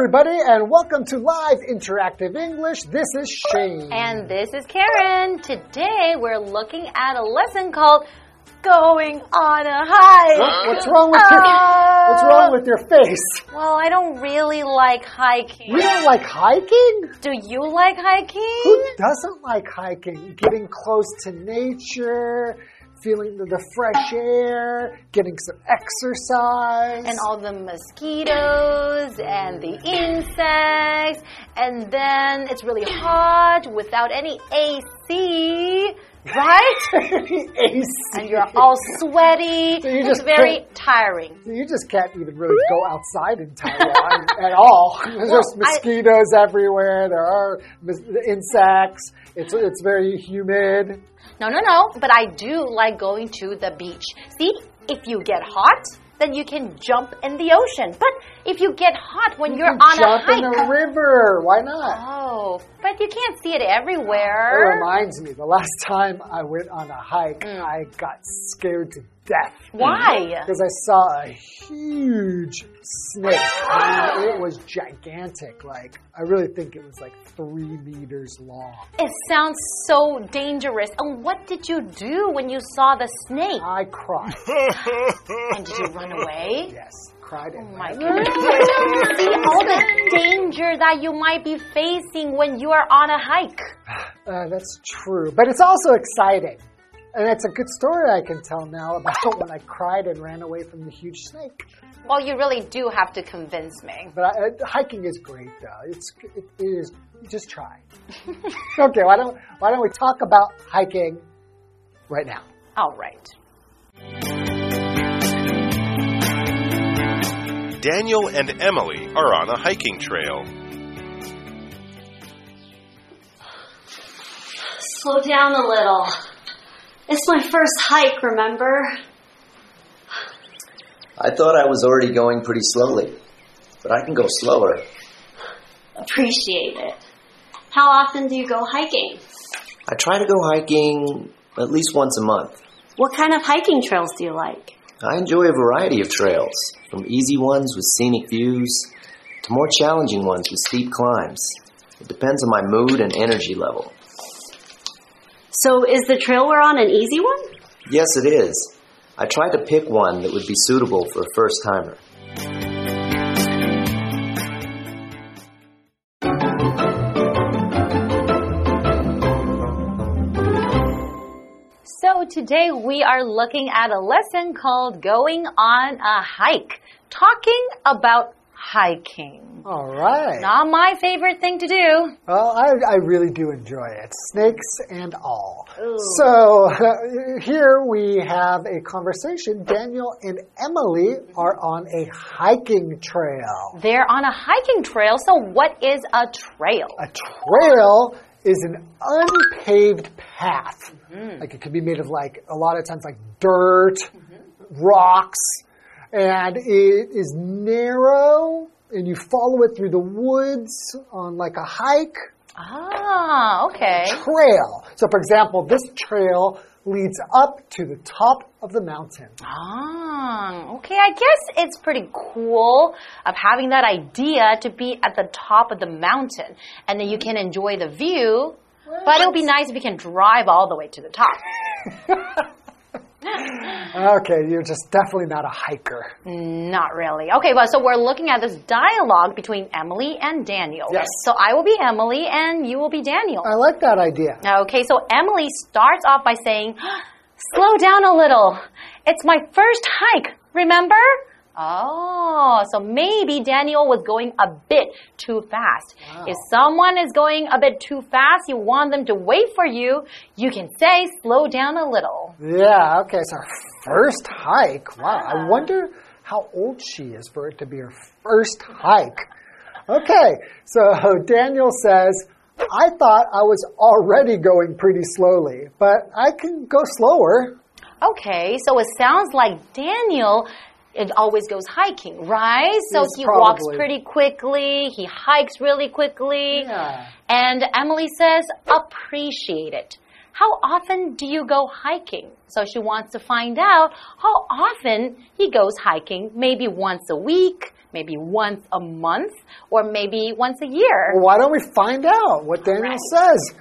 everybody, and welcome to Live Interactive English. This is Shane. And this is Karen. Today we're looking at a lesson called Going on a Hike. What's wrong with your ah. What's wrong with your face? Well, I don't really like hiking. You don't like hiking? Do you like hiking? Who doesn't like hiking? Getting close to nature, feeling the, the fresh air, getting some exercise. And all the mosquitoes and the insects, and then it's really hot without any AC, right? AC. and you're all sweaty. So you it's just very tiring. You just can't even really go outside in Taiwan at all. There's Well, I- mosquitoes everywhere. There are insects. It's it's very humid. No, no, no. But I do like going to the beach. See, if you get hot, then you can jump in the ocean. But if you get hot when you are on jump a in hike, a river. Why not? oh, but you can't see it everywhere. It reminds me, the last time I went on a hike, Mm. I got scared to death. Why? Because I saw a huge snake. It was gigantic. Like, I really think it was like three meters long. It sounds so dangerous. And what did you do when you saw the snake? I cried. And did you run away? Yes, cried Oh my goodness. See all the danger that you might be facing when you are on a hike. Uh, that's true, but it's also exciting. And it's a good story I can tell now about when I cried and ran away from the huge snake. Well, you really do have to convince me. But I, uh, hiking is great, though. It's it, it is. Just try. okay, why don't why don't we talk about hiking right now? All right. Daniel and Emily are on a hiking trail. Slow down a little. It's my first hike, remember? I thought I was already going pretty slowly, but I can go slower. Appreciate it. How often do you go hiking? I try to go hiking at least once a month. What kind of hiking trails do you like? I enjoy a variety of trails, from easy ones with scenic views to more challenging ones with steep climbs. It depends on my mood and energy level. So, is the trail we're on an easy one? Yes, it is. I tried to pick one that would be suitable for a first timer. Today we are looking at a lesson called Going on a Hike, talking about hiking. All right. Not my favorite thing to do. Well, I, I really do enjoy it, snakes and all. So here we have a conversation. Daniel and Emily are on a hiking trail. They're on a hiking trail, so what is a trail? A trail is an unpaved path. Like it could be made of like a lot of times like dirt, rocks, and it is narrow and you follow it through the woods on like a hike Ah, okay. trail. So for example, this trail leads up to the top of the mountain. Ah, okay. I guess it's pretty cool of having that idea to be at the top of the mountain and then you can enjoy the view. But it would be nice if you can drive all the way to the top. Okay, you're just definitely not a hiker. Not really. Okay, well, so we're looking at this dialogue between Emily and Daniel. Yes. So I will be Emily and you will be Daniel. I like that idea. Okay, so Emily starts off by saying, Slow down a little. It's my first hike, remember? Oh, so maybe Daniel was going a bit too fast. If someone is going a bit too fast, you want them to wait for you, you can say, Slow down a little. Yeah, okay, so her first hike. Wow, I wonder how old she is for it to be her first hike. Okay, so Daniel says, I thought I was already going pretty slowly, but I can go slower. Okay, so it sounds like Daniel it always goes hiking, right? So Yes, he walks pretty quickly, he hikes really quickly. Yeah. And Emily says, appreciate it. How often do you go hiking? So she wants to find out how often he goes hiking. Maybe once a week, maybe once a month, or maybe once a year. Well, why don't we find out what Daniel Right. says?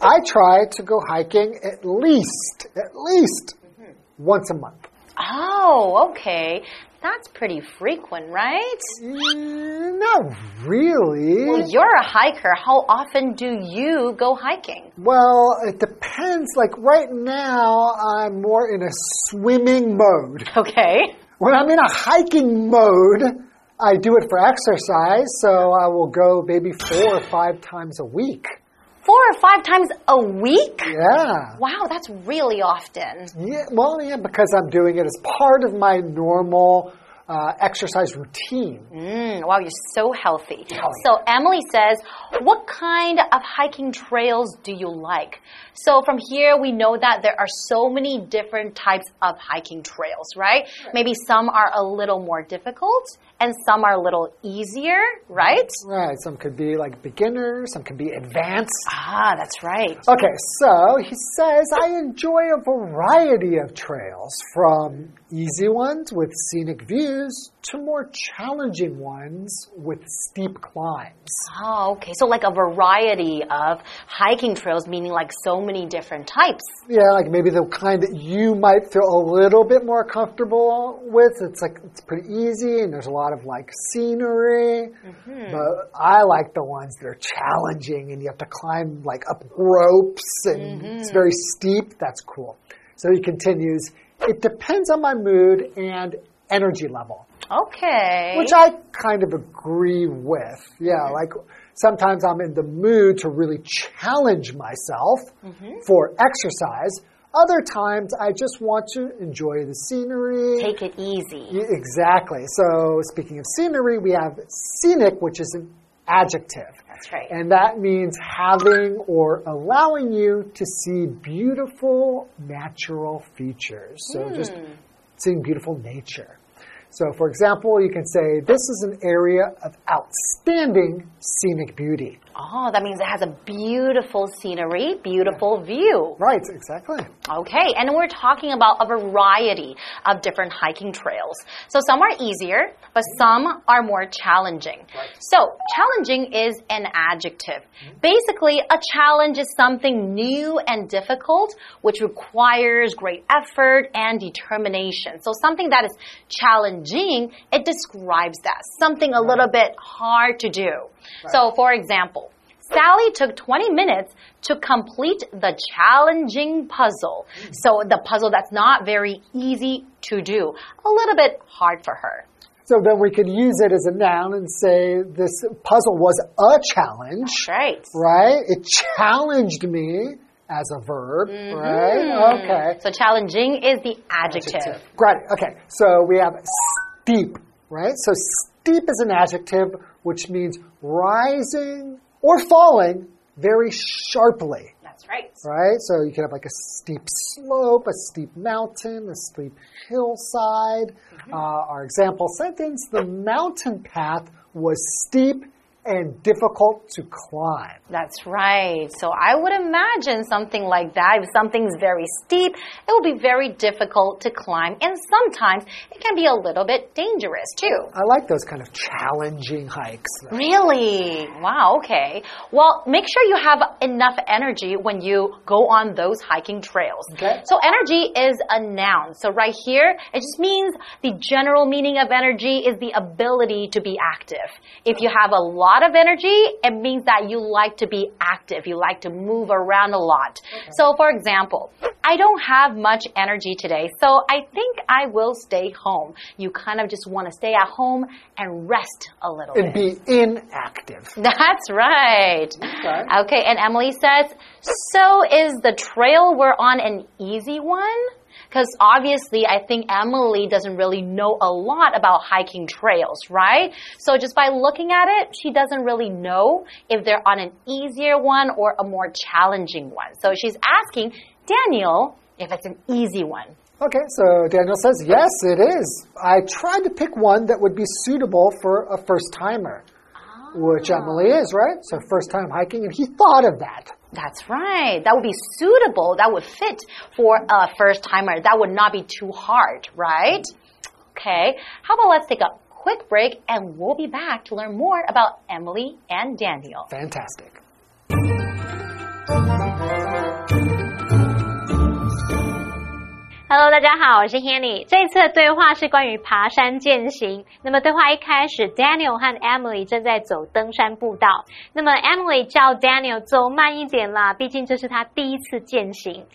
I try to go hiking at least, at least Mm-hmm. once a month. Oh, okay. That's pretty frequent, right? Mm, not really. Well, you're a hiker. How often do you go hiking? Well, it depends. Like right now, I'm more in a swimming mode. Okay. When I'm in a hiking mode, I do it for exercise, so I will go maybe four or five times a week. Four or five times a week? Yeah. Wow, that's really often. Yeah, well, yeah, because I'm doing it as part of my normal uh, exercise routine. Mm, wow, you're so healthy. So Emily says, what kind of hiking trails do you like? So from here, we know that there are so many different types of hiking trails, right? Maybe some are a little more difficult and some are a little easier, right? Right, some could be like beginner, some could be advanced. Ah, that's right. Okay, so he says, I enjoy a variety of trails, from easy ones with scenic views to more challenging ones with steep climbs. Oh, okay. So like a variety of hiking trails, meaning like so many different types. Yeah, like maybe the kind that you might feel a little bit more comfortable with. It's like it's pretty easy and there's a lot of like scenery. Mm-hmm. But I like the ones that are challenging and you have to climb like up ropes and mm-hmm. it's very steep. That's cool. So he continues, it depends on my mood and energy level. Okay. Which I kind of agree with. Yeah, mm-hmm. like sometimes I'm in the mood to really challenge myself mm-hmm. for exercise. Other times I just want to enjoy the scenery. Take it easy. Exactly. So speaking of scenery, we have scenic, which is an adjective. That's right. And that means having or allowing you to see beautiful natural features. So just hmm. seeing beautiful nature. So, for example, you can say, This is an area of outstanding scenic beauty. Oh, that means it has a beautiful scenery, beautiful view. Right, exactly. Okay, and we're talking about a variety of different hiking trails. So some are easier, but mm-hmm. some are more challenging. Right. So challenging is an adjective. Mm-hmm. Basically, a challenge is something new and difficult, which requires great effort and determination. So something that is challenging, it describes that. Something a little bit hard to do. So for example, Sally took 20 minutes to complete the challenging puzzle. Mm. So the puzzle that's not very easy to do, a little bit hard for her. So then we could use it as a noun and say, This puzzle was a challenge. Right. Right? It challenged me as a verb, mm-hmm. right? Okay. So challenging is the adjective. Great. Okay. So we have steep, right? So steep is an adjective which means rising or falling very sharply, That's right. right? So you could have like a steep slope, a steep mountain, a steep hillside. Uh, our example sentence the mountain path was steep and difficult to climb. That's right. So I would imagine something like that. If something's very steep, it will be very difficult to climb. And sometimes it can be a little bit dangerous too. I like those kind of challenging hikes. though. Really? Wow, okay. Well, make sure you have enough energy when you go on those hiking trails. Okay. So energy is a noun. So right here, it just means the general meaning of energy is the ability to be active. If you have a lot of energy, it means that you like to be active. You like to move around a lot. So for example, I don't have much energy today, so I think I will stay home. You kind of just want to stay at home and rest a little And bit. be inactive. That's right. Okay. Okay, and Emily says, so is the trail we're on an easy one? Because obviously, I think Emily doesn't really know a lot about hiking trails, right? So just by looking at it, she doesn't really know if they're on an easier one or a more challenging one. So she's asking Daniel if it's an easy one. Okay, so Daniel says, yes, it is. I tried to pick one that would be suitable for a first timer, which Emily is, right? So first time hiking, and he thought of that. That's right. That would be suitable. That would fit for a first timer. That would not be too hard, right? Okay. How about let's take a quick break and we'll be back to learn more about Emily and Daniel. Fantastic. Hello，大家好，我是 Hanny。这一次的对话是关于爬山践行。那么对话一开始，Daniel 和 Emily 正在走登山步道。那么 Emily 叫 Daniel 走慢一点啦，毕竟这是他第一次践行。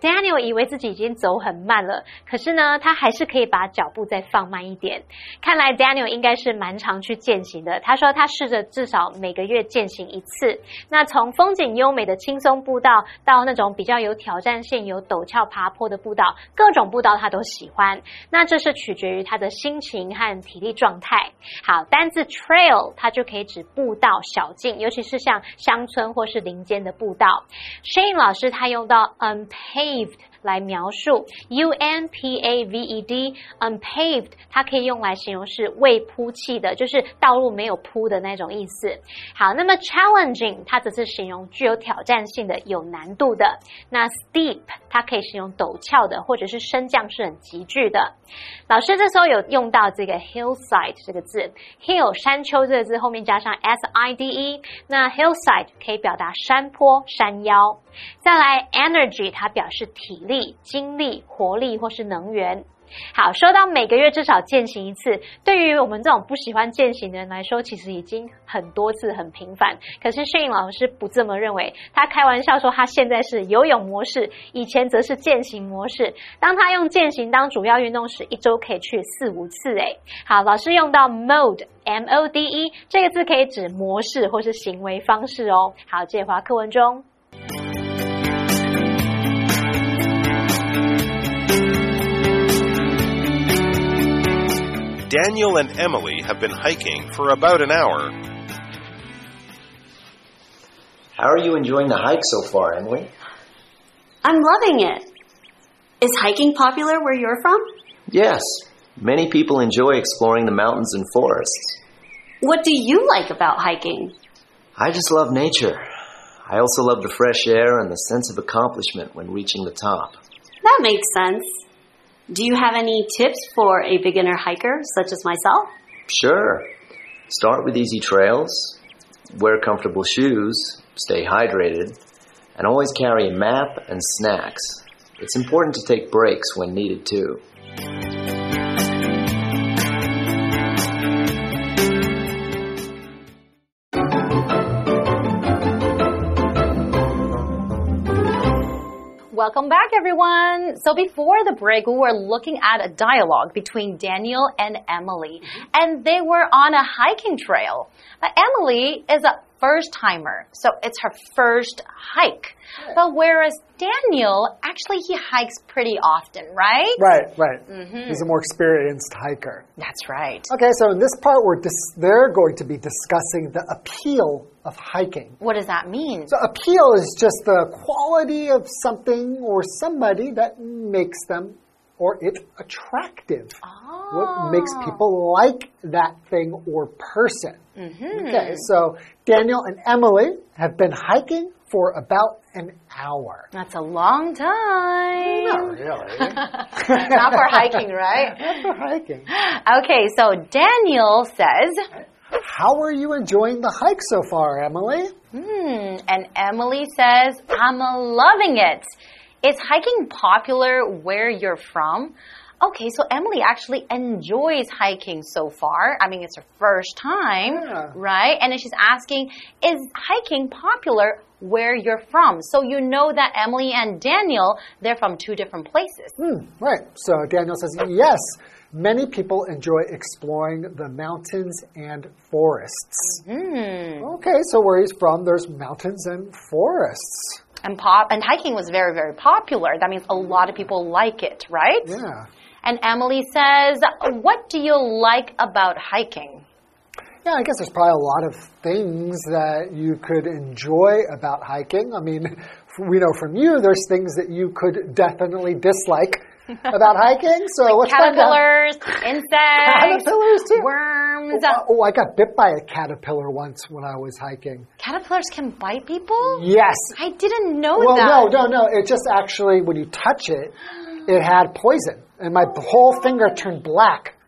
Daniel 以为自己已经走很慢了，可是呢，他还是可以把脚步再放慢一点。看来 Daniel 应该是蛮常去践行的。他说他试着至少每个月践行一次。那从风景优美的轻松步道，到那种比较有挑战性、有陡峭爬坡的步道，各种步道他都喜欢。那这是取决于他的心情和体力状态。好，单字 trail 它就可以指步道、小径，尤其是像乡村或是林间的步道。Shane 老师他用到 unpaid unpaved。来描述 u n p a v e d unpaved，它可以用来形容是未铺砌的，就是道路没有铺的那种意思。好，那么 challenging 它则是形容具有挑战性的、有难度的。那 steep 它可以形容陡峭的，或者是升降是很急剧的。老师这时候有用到这个 hillside 这个字，hill 山丘这个字后面加上 s i d e，那 hillside 可以表达山坡、山腰。再来 energy 它表示体力、精力、活力或是能源。好，说到每个月至少践行一次，对于我们这种不喜欢践行的人来说，其实已经很多次很频繁。可是摄影老师不这么认为，他开玩笑说他现在是游泳模式，以前则是践行模式。当他用践行当主要运动时，一周可以去四五次。诶，好，老师用到 mode m o d e 这个字可以指模式或是行为方式哦。好，借华课文中。Daniel and Emily have been hiking for about an hour. How are you enjoying the hike so far, Emily? I'm loving it. Is hiking popular where you're from? Yes. Many people enjoy exploring the mountains and forests. What do you like about hiking? I just love nature. I also love the fresh air and the sense of accomplishment when reaching the top. That makes sense. Do you have any tips for a beginner hiker such as myself? Sure. Start with easy trails, wear comfortable shoes, stay hydrated, and always carry a map and snacks. It's important to take breaks when needed too. Welcome back, everyone. So before the break, we were looking at a dialogue between Daniel and Emily, mm-hmm. and they were on a hiking trail. But Emily is a first timer, so it's her first hike. But whereas Daniel, actually, he hikes pretty often, right? Right, right. Mm-hmm. He's a more experienced hiker. That's right. Okay, so in this part, we're dis- they're going to be discussing the appeal of hiking. What does that mean? So, appeal is just the quality of something or somebody that makes them or it attractive. What makes people like that thing or person. Okay, so Daniel and Emily have been hiking for about an hour. That's a long time. Not really. Not for hiking, right? Not for hiking. Okay, so Daniel says, How are you enjoying the hike so far, Emily? hmm, and Emily says, I'm loving it. Is hiking popular where you're from? Okay, so Emily actually enjoys hiking so far. I mean, it's her first time, Yeah. right? And then she's asking, is hiking popular where you're from? So you know that Emily and Daniel, they're from two different places. Hmm, right. So Daniel says, yes, many people enjoy exploring the mountains and forests. Hmm. Okay, so where he's from, there's mountains and forests. And pop and hiking was very, very popular. That means a lot of people like it, right? Yeah. And Emily says, What do you like about hiking? Yeah, I guess there's probably a lot of things that you could enjoy about hiking. I mean, we know from you, there's things that you could definitely dislike about hiking. So find out. Caterpillars, insects, Caterpillars, too. worms, Mm, so Oh, I got bit by a caterpillar once when I was hiking. caterpillars can bite people? Yes. I didn't know Well, that. Well, no, no, no. It just actually, when you touch it, it had poison, and my whole finger turned black.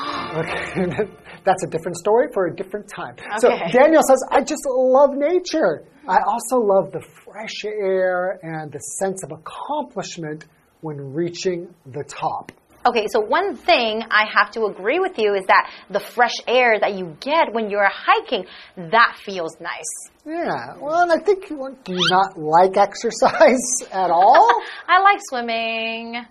Okay, that's a different story for a different time. Okay. So Daniel says, I just love nature. I also love the fresh air and the sense of accomplishment when reaching the top. Okay, so one thing I have to agree with you is that the fresh air that you get when you're hiking, that feels nice. Yeah, well, and I think, well, do you not like exercise at all? I like swimming.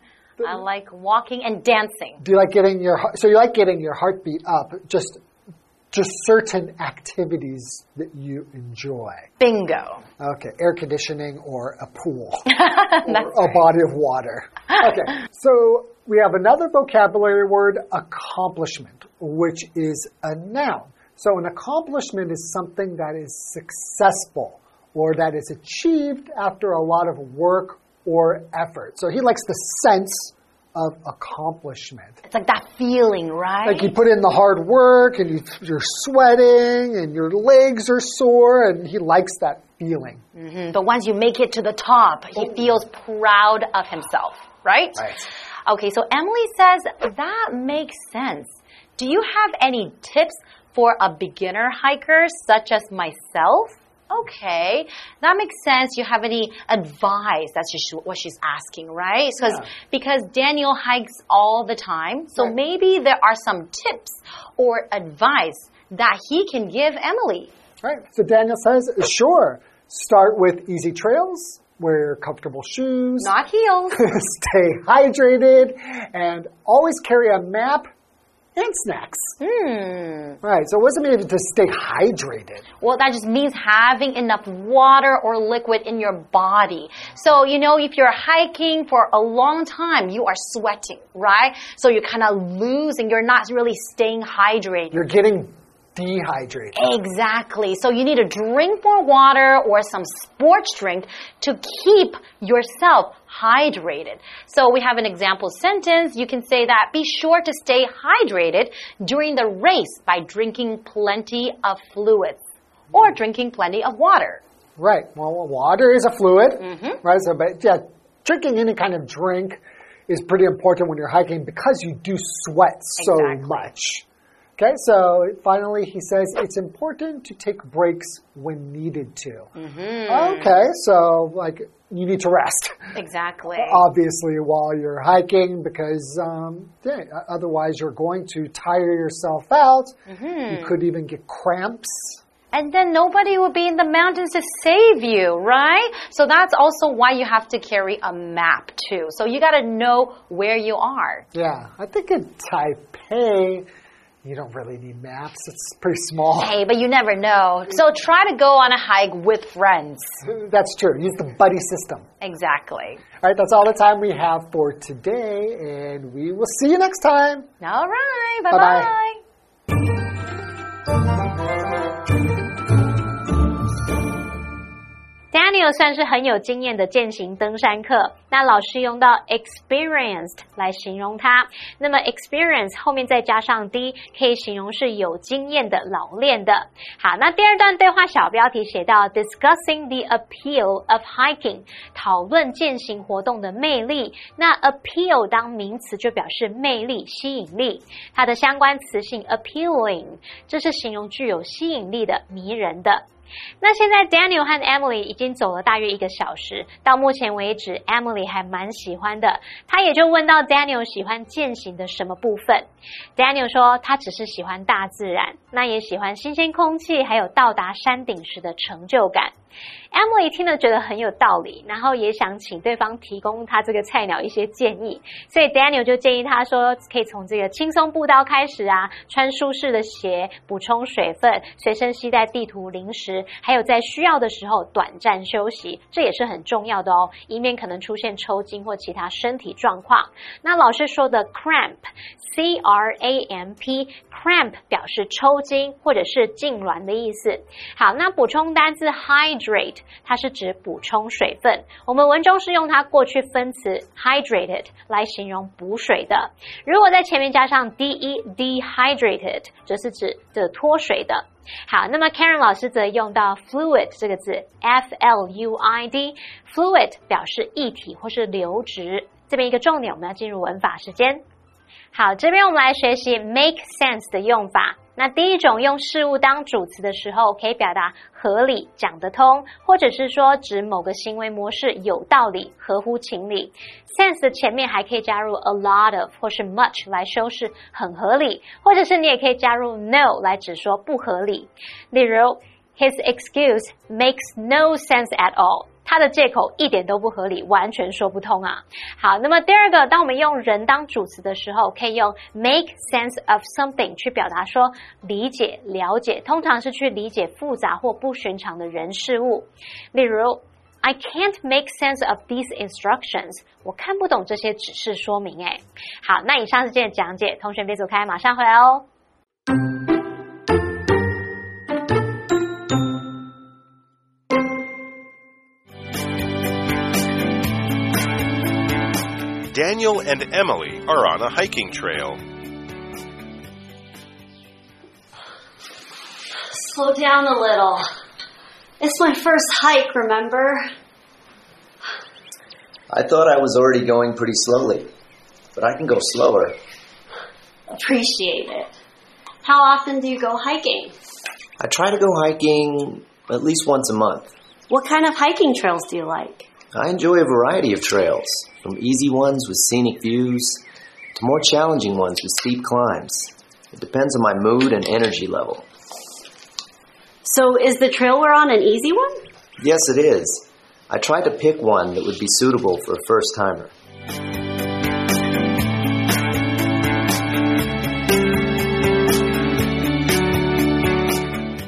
I like walking and dancing. do you like getting your heart- so you like getting your heartbeat up? Just just certain activities that you enjoy. Bingo. Okay, air conditioning or a pool or a body of water. Okay, so we have another vocabulary word, accomplishment, which is a noun. So an accomplishment is something that is successful or that is achieved after a lot of work or effort. So he likes the sense of accomplishment. It's like that feeling, right? Like you put in the hard work and you, you're sweating and your legs are sore, and he likes that feeling. Mhm, But once you make it to the top, he feels proud of himself, right? Right. Okay, so Emily says that makes sense. Do you have any tips for a beginner hiker such as myself? Okay, that makes sense. You have any advice? That's just what she's asking, right? Because Yeah. because Daniel hikes all the time, so Right. maybe there are some tips or advice that he can give Emily. Right. So Daniel says, sure, start with easy trails, wear comfortable shoes, Not heels. stay hydrated, and always carry a map and snacks. hmm. Right. So what does it mean to stay hydrated? Well, that just means having enough water or liquid in your body. So, you know, if you're hiking for a long time, you are sweating, right? So you're kind of losing, you're not really staying hydrated. You're getting dehydrated. Exactly. So you need to drink more water or some sports drink to keep yourself hydrated. So we have an example sentence. You can say that be sure to stay hydrated during the race by drinking plenty of fluids or drinking plenty of water. Right. Well, water is a fluid, Mm-hmm. right? So, but yeah, drinking any kind of drink is pretty important when you're hiking because you do sweat so Exactly. much. Okay, so finally he says it's important to take breaks when needed to. Mm-hmm. Okay, so like you need to rest, Exactly. obviously, while you're hiking because um, yeah, otherwise you're going to tire yourself out. Mm-hmm. You could even get cramps. And then nobody will be in the mountains to save you, right? So that's also why you have to carry a map too. So you got to know where you are. Yeah, I think in Taipei, you don't really need maps. It's pretty small. Hey, but you never know. So try to go on a hike with friends. That's true. Use the buddy system. Exactly. All right, that's all the time we have for today, and we will see you next time. All right. Bye-bye. Bye-bye. 算是很有经验的践行登山客，那老师用到 experienced 来形容他。那么 experience 后面再加上 d，可以形容是有经验的、老练的。好，那第二段对话小标题写到 discussing the appeal of hiking，讨论践行活动的魅力。那 appeal 当名词就表示魅力、吸引力，它的相关词性 appealing，这是形容具有吸引力的、迷人的。那现在 Daniel 和 Emily 已经走了大约一个小时，到目前为止，Emily 还蛮喜欢的。他也就问到 Daniel 喜欢践行的什么部分。Daniel 说他只是喜欢大自然，那也喜欢新鲜空气，还有到达山顶时的成就感。Emily 听了觉得很有道理，然后也想请对方提供他这个菜鸟一些建议，所以 Daniel 就建议他说，可以从这个轻松步道开始啊，穿舒适的鞋，补充水分，随身携带地图、零食，还有在需要的时候短暂休息，这也是很重要的哦，以免可能出现抽筋或其他身体状况。那老师说的 cramp。C C R A M P，cramp 表示抽筋或者是痉挛的意思。好，那补充单字 hydrate，它是指补充水分。我们文中是用它过去分词 hydrated 来形容补水的。如果在前面加上 d e dehydrated，则是指的脱水的。好，那么 Karen 老师则用到 fluid 这个字，f l u i d，fluid 表示液体或是流质。这边一个重点，我们要进入文法时间。好，这边我们来学习 make sense 的用法。那第一种用事物当主词的时候，可以表达合理、讲得通，或者是说指某个行为模式有道理、合乎情理。sense 的前面还可以加入 a lot of 或是 much 来修饰很合理，或者是你也可以加入 no 来指说不合理。例如，His excuse makes no sense at all。他的借口一点都不合理，完全说不通啊！好，那么第二个，当我们用人当主词的时候，可以用 make sense of something 去表达说理解、了解，通常是去理解复杂或不寻常的人事物。例如，I can't make sense of these instructions，我看不懂这些指示说明。哎，好，那以上是今天的讲解，同学别走开，马上回来哦。Daniel and Emily are on a hiking trail. Slow down a little. It's my first hike, remember? I thought I was already going pretty slowly, but I can go slower. Appreciate it. How often do you go hiking? I try to go hiking at least once a month. What kind of hiking trails do you like? I enjoy a variety of trails, from easy ones with scenic views to more challenging ones with steep climbs. It depends on my mood and energy level. So, is the trail we're on an easy one? Yes, it is. I tried to pick one that would be suitable for a first timer.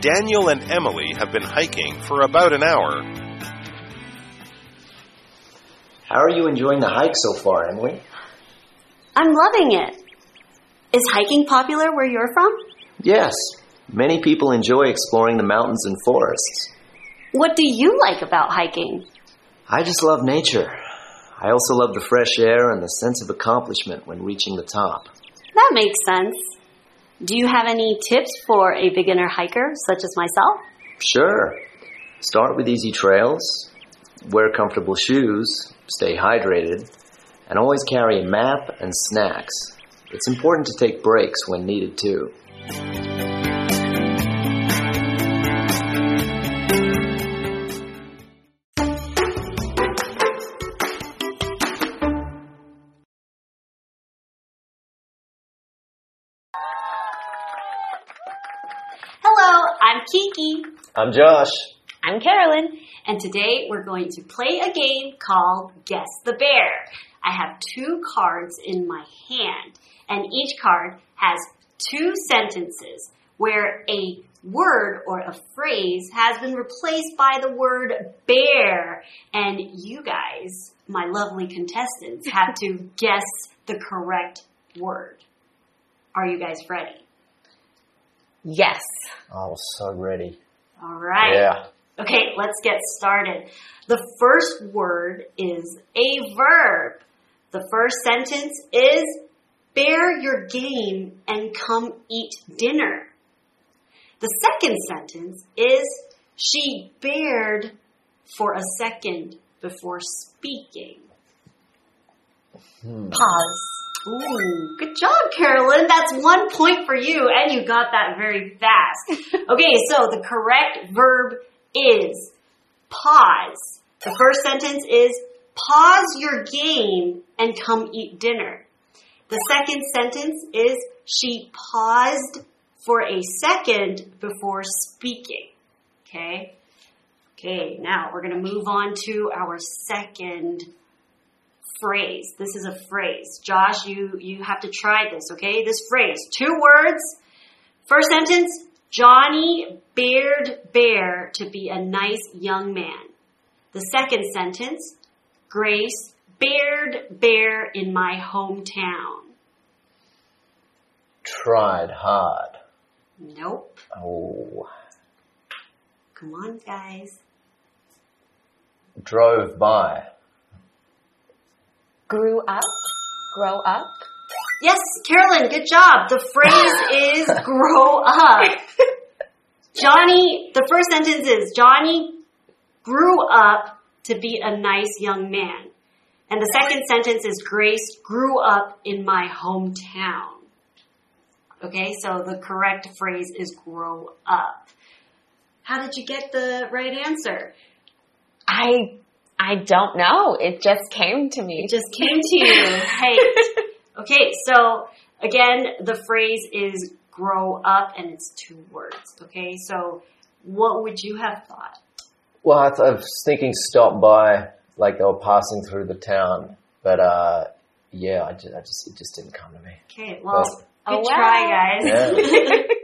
Daniel and Emily have been hiking for about an hour. How are you enjoying the hike so far, Emily? I'm loving it. Is hiking popular where you're from? Yes. Many people enjoy exploring the mountains and forests. What do you like about hiking? I just love nature. I also love the fresh air and the sense of accomplishment when reaching the top. That makes sense. Do you have any tips for a beginner hiker such as myself? Sure. Start with easy trails, wear comfortable shoes, stay hydrated, and always carry a map and snacks. It's important to take breaks when needed too. Hello, I'm Kiki. I'm Josh. I'm Carolyn. And today we're going to play a game called Guess the Bear. I have two cards in my hand, and each card has two sentences where a word or a phrase has been replaced by the word bear. And you guys, my lovely contestants, have to guess the correct word. Are you guys ready? Yes. Oh, so ready. All right. Yeah. Okay, let's get started. The first word is a verb. The first sentence is bear your game and come eat dinner. The second sentence is she bared for a second before speaking. Hmm. Pause. Ooh, good job, Carolyn. That's one point for you, and you got that very fast. Okay, so the correct verb is pause. The first sentence is pause your game and come eat dinner. The second sentence is she paused for a second before speaking. Okay? Okay, now we're going to move on to our second phrase. This is a phrase. Josh, you you have to try this, okay? This phrase, two words. First sentence, Johnny bared bear to be a nice young man. The second sentence, Grace bared bear in my hometown. Tried hard. Nope. Oh. Come on, guys. Drove by. Grew up. Grow up. Yes, Carolyn, good job. The phrase is grow up. Johnny, the first sentence is Johnny grew up to be a nice young man. And the second sentence is Grace grew up in my hometown. Okay, so the correct phrase is grow up. How did you get the right answer? I I don't know. It just came to me. It just came to you. Right. Okay, so again, the phrase is grow up and it's two words. Okay, so what would you have thought? Well, I, th- I was thinking stop by, like they were passing through the town, but uh, yeah, I just, I just it just didn't come to me. Okay, well, Well- good Oh, try, wow. guys.